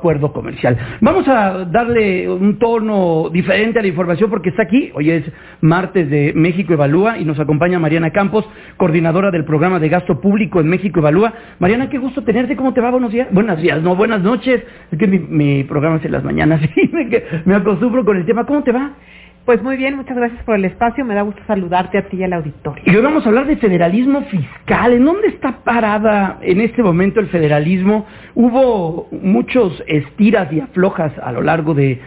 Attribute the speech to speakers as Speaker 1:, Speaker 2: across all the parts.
Speaker 1: acuerdo comercial. Vamos a darle un tono diferente a la información porque está aquí. Hoy es martes de México Evalúa y nos acompaña Mariana Campos, coordinadora del programa de gasto público en México Evalúa. Mariana, qué gusto tenerte. ¿Cómo te va? Buenos días. Buenos días, no, buenas noches. Es que mi, programa es en las mañanas y me acostumbro con el tema. ¿Cómo te va?
Speaker 2: Pues muy bien, muchas gracias por el espacio. Me da gusto saludarte a ti y al auditorio.
Speaker 1: Y hoy vamos a hablar de federalismo fiscal. ¿En dónde está parada en este momento el federalismo? Hubo muchos estiras y aflojas a lo largo de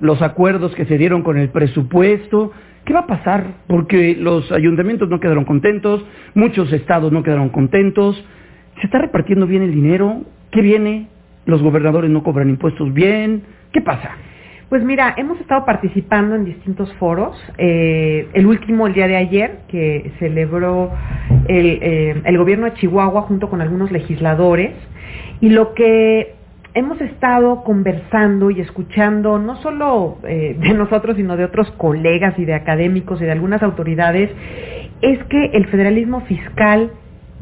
Speaker 1: los acuerdos que se dieron con el presupuesto. ¿Qué va a pasar? Porque los ayuntamientos no quedaron contentos, muchos estados no quedaron contentos. ¿Se está repartiendo bien el dinero? ¿Qué viene? ¿Los gobernadores no cobran impuestos bien? ¿Qué pasa?
Speaker 2: Pues mira, hemos estado participando en distintos foros. Eh, el último, el día de ayer, que celebró el, eh, el, gobierno de Chihuahua junto con algunos legisladores. Y lo que hemos estado conversando y escuchando, no solo eh, de nosotros, sino de otros colegas y de académicos y de algunas autoridades, es que el federalismo fiscal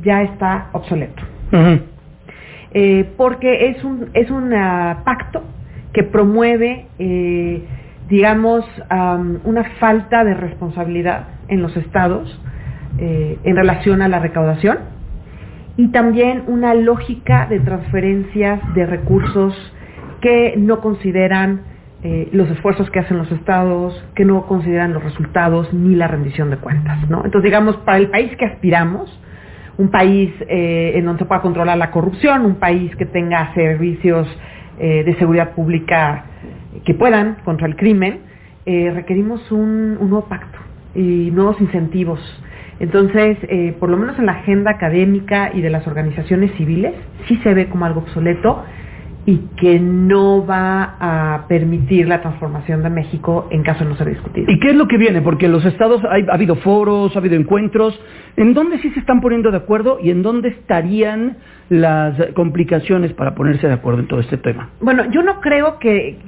Speaker 2: ya está obsoleto. Uh -huh. porque es un, es un uh, pacto que promueve, eh, digamos, una falta de responsabilidad en los estados eh, en relación a la recaudación y también una lógica de transferencias de recursos que no consideran eh, los esfuerzos que hacen los estados, que no consideran los resultados ni la rendición de cuentas. Entonces, digamos, para el país que aspiramos, un país en donde se pueda controlar la corrupción, un país que tenga servicios eh, de seguridad pública que puedan contra el crimen, eh, requerimos un, nuevo pacto y nuevos incentivos. Entonces, eh, por lo menos en la agenda académica y de las organizaciones civiles, sí se ve como algo obsoleto y que no va a permitir la transformación de México en caso de no ser discutido.
Speaker 1: ¿Y qué es lo que viene? Porque en los estados hay, ha habido foros, ha habido encuentros. ¿En dónde sí se están poniendo de acuerdo y en dónde estarían las complicaciones para ponerse de acuerdo en todo este tema?
Speaker 2: Bueno, yo no creo que,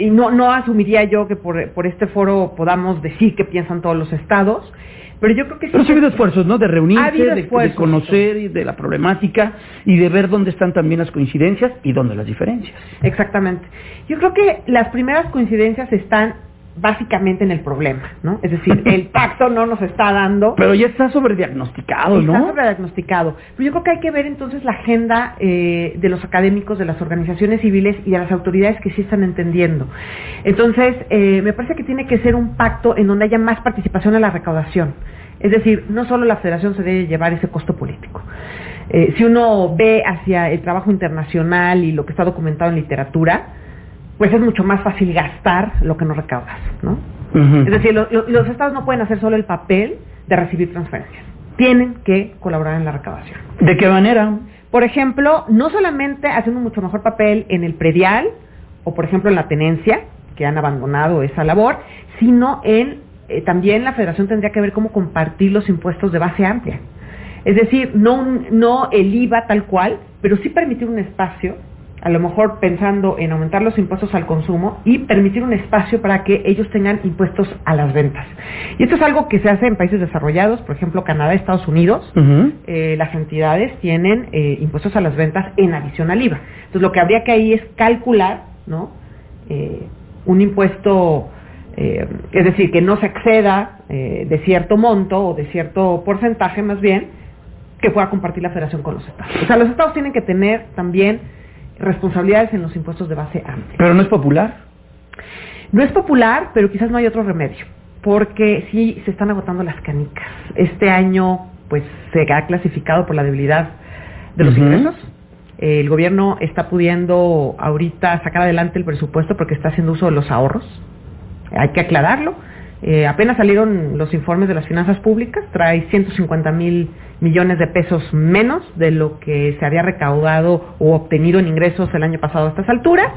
Speaker 2: y no, no asumiría yo que por, por este foro podamos decir qué piensan todos los estados, pero yo creo que sí.
Speaker 1: Pero sí ha habido esfuerzos, ¿no? De reunirse, de, de, conocer y de la problemática y de ver dónde están también las coincidencias y dónde las diferencias.
Speaker 2: Exactamente. Yo creo que las primeras coincidencias están básicamente en el problema, ¿no? Es decir, el pacto no nos está dando...
Speaker 1: Pero ya está sobrediagnosticado, ¿no?
Speaker 2: Está sobrediagnosticado. Pero yo creo que hay que ver entonces la agenda eh, de los académicos, de las organizaciones civiles y de las autoridades que sí están entendiendo. Entonces, eh, me parece que tiene que ser un pacto en donde haya más participación en la recaudación. Es decir, no solo la federación se debe llevar ese costo político. Eh, si uno ve hacia el trabajo internacional y lo que está documentado en literatura, pues es mucho más fácil gastar lo que no recaudas, ¿no? Uh -huh. Es decir, lo, lo, los estados no pueden hacer solo el papel de recibir transferencias. Tienen que colaborar en la recaudación.
Speaker 1: ¿De qué manera?
Speaker 2: Por ejemplo, no solamente haciendo un mucho mejor papel en el predial o, por ejemplo, en la tenencia, que han abandonado esa labor, sino en eh, también la federación tendría que ver cómo compartir los impuestos de base amplia. Es decir, no, no el IVA tal cual, pero sí permitir un espacio a lo mejor pensando en aumentar los impuestos al consumo y permitir un espacio para que ellos tengan impuestos a las ventas. Y esto es algo que se hace en países desarrollados, por ejemplo Canadá, Estados Unidos, uh -huh. eh, las entidades tienen eh, impuestos a las ventas en adición al IVA. Entonces lo que habría que ahí es calcular, ¿no? Eh, un impuesto, eh, es decir, que no se exceda eh, de cierto monto o de cierto porcentaje más bien, que pueda compartir la federación con los estados. O sea, los estados tienen que tener también responsabilidades en los impuestos de base amplia.
Speaker 1: Pero no es popular.
Speaker 2: No es popular, pero quizás no hay otro remedio, porque sí se están agotando las canicas. Este año, pues, se ha clasificado por la debilidad de los uh -huh. ingresos. El gobierno está pudiendo ahorita sacar adelante el presupuesto porque está haciendo uso de los ahorros. Hay que aclararlo. Eh, apenas salieron los informes de las finanzas públicas, trae 150 mil millones de pesos menos de lo que se había recaudado o obtenido en ingresos el año pasado a estas alturas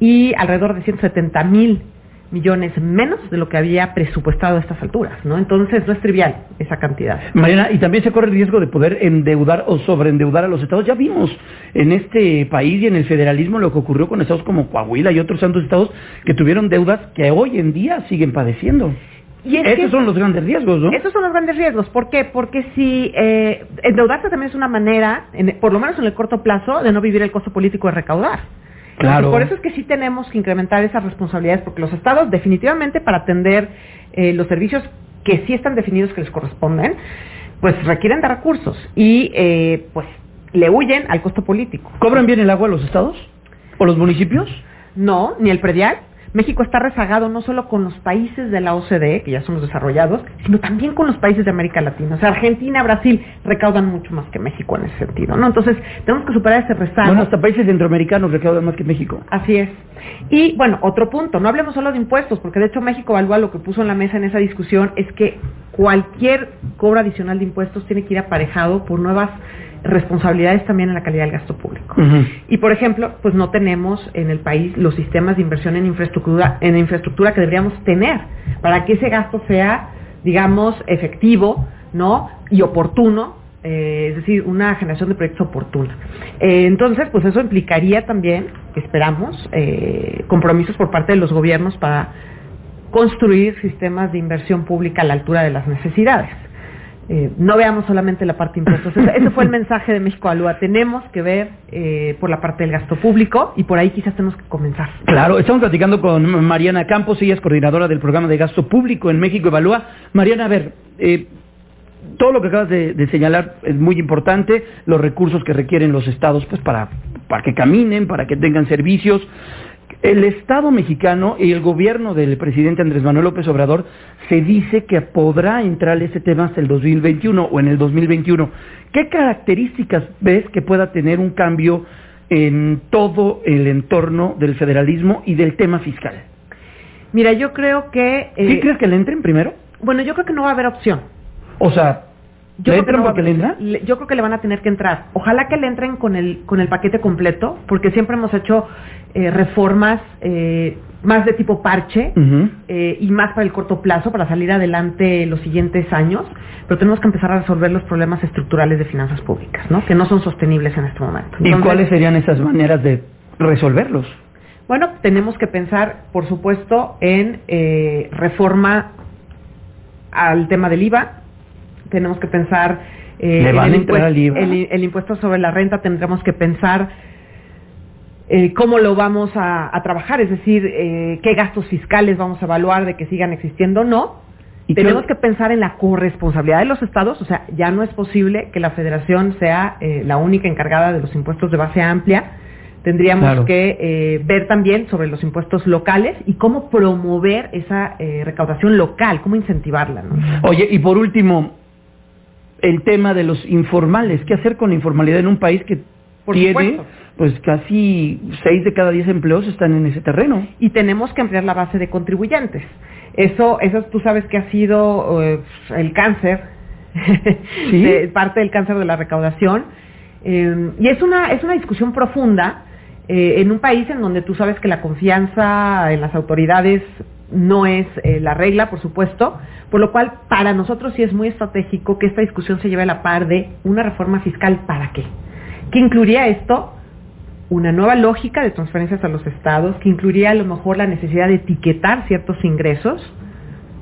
Speaker 2: y alrededor de 170 mil millones menos de lo que había presupuestado a estas alturas, ¿no? Entonces no es trivial esa cantidad.
Speaker 1: Mariana, y también se corre el riesgo de poder endeudar o sobreendeudar a los estados. Ya vimos en este país y en el federalismo lo que ocurrió con estados como Coahuila y otros tantos estados que tuvieron deudas que hoy en día siguen padeciendo. Y esos son los grandes riesgos, ¿no?
Speaker 2: Esos son los grandes riesgos. ¿Por qué? Porque si eh, endeudarse también es una manera, por lo menos en el corto plazo, de no vivir el costo político de recaudar.
Speaker 1: Claro.
Speaker 2: por eso es que sí tenemos que incrementar esas responsabilidades, porque los estados definitivamente para atender eh, los servicios que sí están definidos que les corresponden, pues requieren de recursos y eh, pues le huyen al costo político.
Speaker 1: ¿Cobran bien el agua los estados? ¿O los municipios?
Speaker 2: No, ni el predial. México está rezagado no solo con los países de la OCDE, que ya son los desarrollados, sino también con los países de América Latina. O sea, Argentina, Brasil recaudan mucho más que México en ese sentido, ¿no? Entonces, tenemos que superar ese rezago.
Speaker 1: Bueno, hasta países centroamericanos recaudan más que México.
Speaker 2: Así es. Y, bueno, otro punto, no hablemos solo de impuestos, porque de hecho México evalúa lo que puso en la mesa en esa discusión, es que cualquier cobro adicional de impuestos tiene que ir aparejado por nuevas responsabilidades también en la calidad del gasto público. Y por ejemplo, pues no tenemos en el país los sistemas de inversión en infraestructura, que deberíamos tener para que ese gasto sea, digamos, efectivo, ¿no? y oportuno, eh, es decir, una generación de proyectos oportuna. Eh, entonces, pues eso implicaría también, esperamos, eh, compromisos por parte de los gobiernos para construir sistemas de inversión pública a la altura de las necesidades. Eh, no veamos solamente la parte de impuestos. Ese, fue el mensaje de México Alúa. Tenemos que ver eh, por la parte del gasto público y por ahí quizás tenemos que comenzar.
Speaker 1: Claro, estamos platicando con Mariana Campos, ella es coordinadora del programa de gasto público en México Evalúa. Mariana, a ver, eh, todo lo que acabas de, señalar es muy importante, los recursos que requieren los estados pues para, para que caminen, para que tengan servicios. El Estado mexicano y el gobierno del presidente Andrés Manuel López Obrador se dice que podrá entrar ese tema hasta el 2021 o en el 2021. ¿Qué características ves que pueda tener un cambio en todo el entorno del federalismo y del tema fiscal?
Speaker 2: Mira, yo creo que...
Speaker 1: ¿Qué eh, crees que le entren primero?
Speaker 2: Bueno, yo creo que no va a haber opción.
Speaker 1: O sea,
Speaker 2: yo ¿Le entran porque le entran? Yo creo que le van a tener que entrar. Ojalá que le entren con el, con el paquete completo, porque siempre hemos hecho eh, reformas eh, más de tipo parche eh, y más para el corto plazo, para salir adelante los siguientes años, pero tenemos que empezar a resolver los problemas estructurales de finanzas públicas, ¿no? que no son sostenibles en este momento.
Speaker 1: ¿Y cuáles serían esas maneras de resolverlos?
Speaker 2: Bueno, tenemos que pensar, por supuesto, en reforma al tema del IVA, tenemos que pensar
Speaker 1: en
Speaker 2: el, el impuesto sobre la renta, tendremos que pensar eh, cómo lo vamos a, trabajar, es decir, eh, qué gastos fiscales vamos a evaluar de que sigan existiendo o no. ¿Y Tenemos que pensar en la corresponsabilidad de los estados, o sea, ya no es posible que la federación sea eh, la única encargada de los impuestos de base amplia. Tendríamos que ver también sobre los impuestos locales y cómo promover esa recaudación local, cómo incentivarla.
Speaker 1: Oye, y por último, el tema de los informales. ¿Qué hacer con la informalidad en un país que tiene pues casi seis de cada diez empleos están en ese terreno.
Speaker 2: Y tenemos que ampliar la base de contribuyentes. Eso, eso tú sabes que ha sido eh, el cáncer, parte del cáncer de la recaudación. Eh, y es una, es una discusión profunda eh, en un país en donde tú sabes que la confianza en las autoridades no es la regla, por supuesto, por lo cual para nosotros sí es muy estratégico que esta discusión se lleve a la par de una reforma fiscal para qué. ¿Qué incluiría esto? una nueva lógica de transferencias a los estados que incluiría a lo mejor la necesidad de etiquetar ciertos ingresos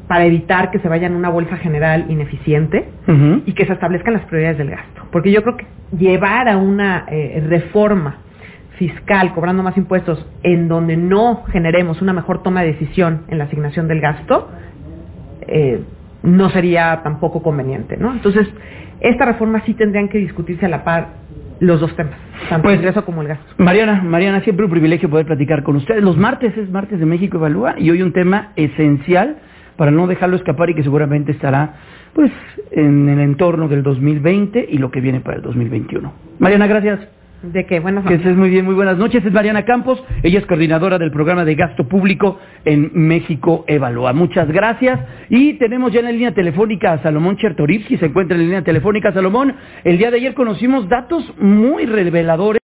Speaker 2: para evitar que se vayan a una bolsa general ineficiente y que se establezcan las prioridades del gasto. Porque yo creo que llevar a una eh, reforma fiscal cobrando más impuestos en donde no generemos una mejor toma de decisión en la asignación del gasto, eh, no sería tampoco conveniente, ¿no? Entonces, esta reforma sí tendrían que discutirse a la par los dos temas, tanto el pues, ingreso como el gasto.
Speaker 1: Mariana, Mariana, siempre un privilegio poder platicar con ustedes. Los martes es martes de México Evalúa y hoy un tema esencial para no dejarlo escapar y que seguramente estará pues en el entorno del 2020 y lo que viene para el 2021. Mariana, gracias.
Speaker 2: De qué, buenas
Speaker 1: noches. Que estés muy bien, muy buenas noches. Es Mariana Campos, ella es coordinadora del programa de gasto público en México Evalúa. Muchas gracias. Y tenemos ya en la línea telefónica a Salomón Chertorivsky, se encuentra en la línea telefónica. Salomón, el día de ayer conocimos datos muy reveladores.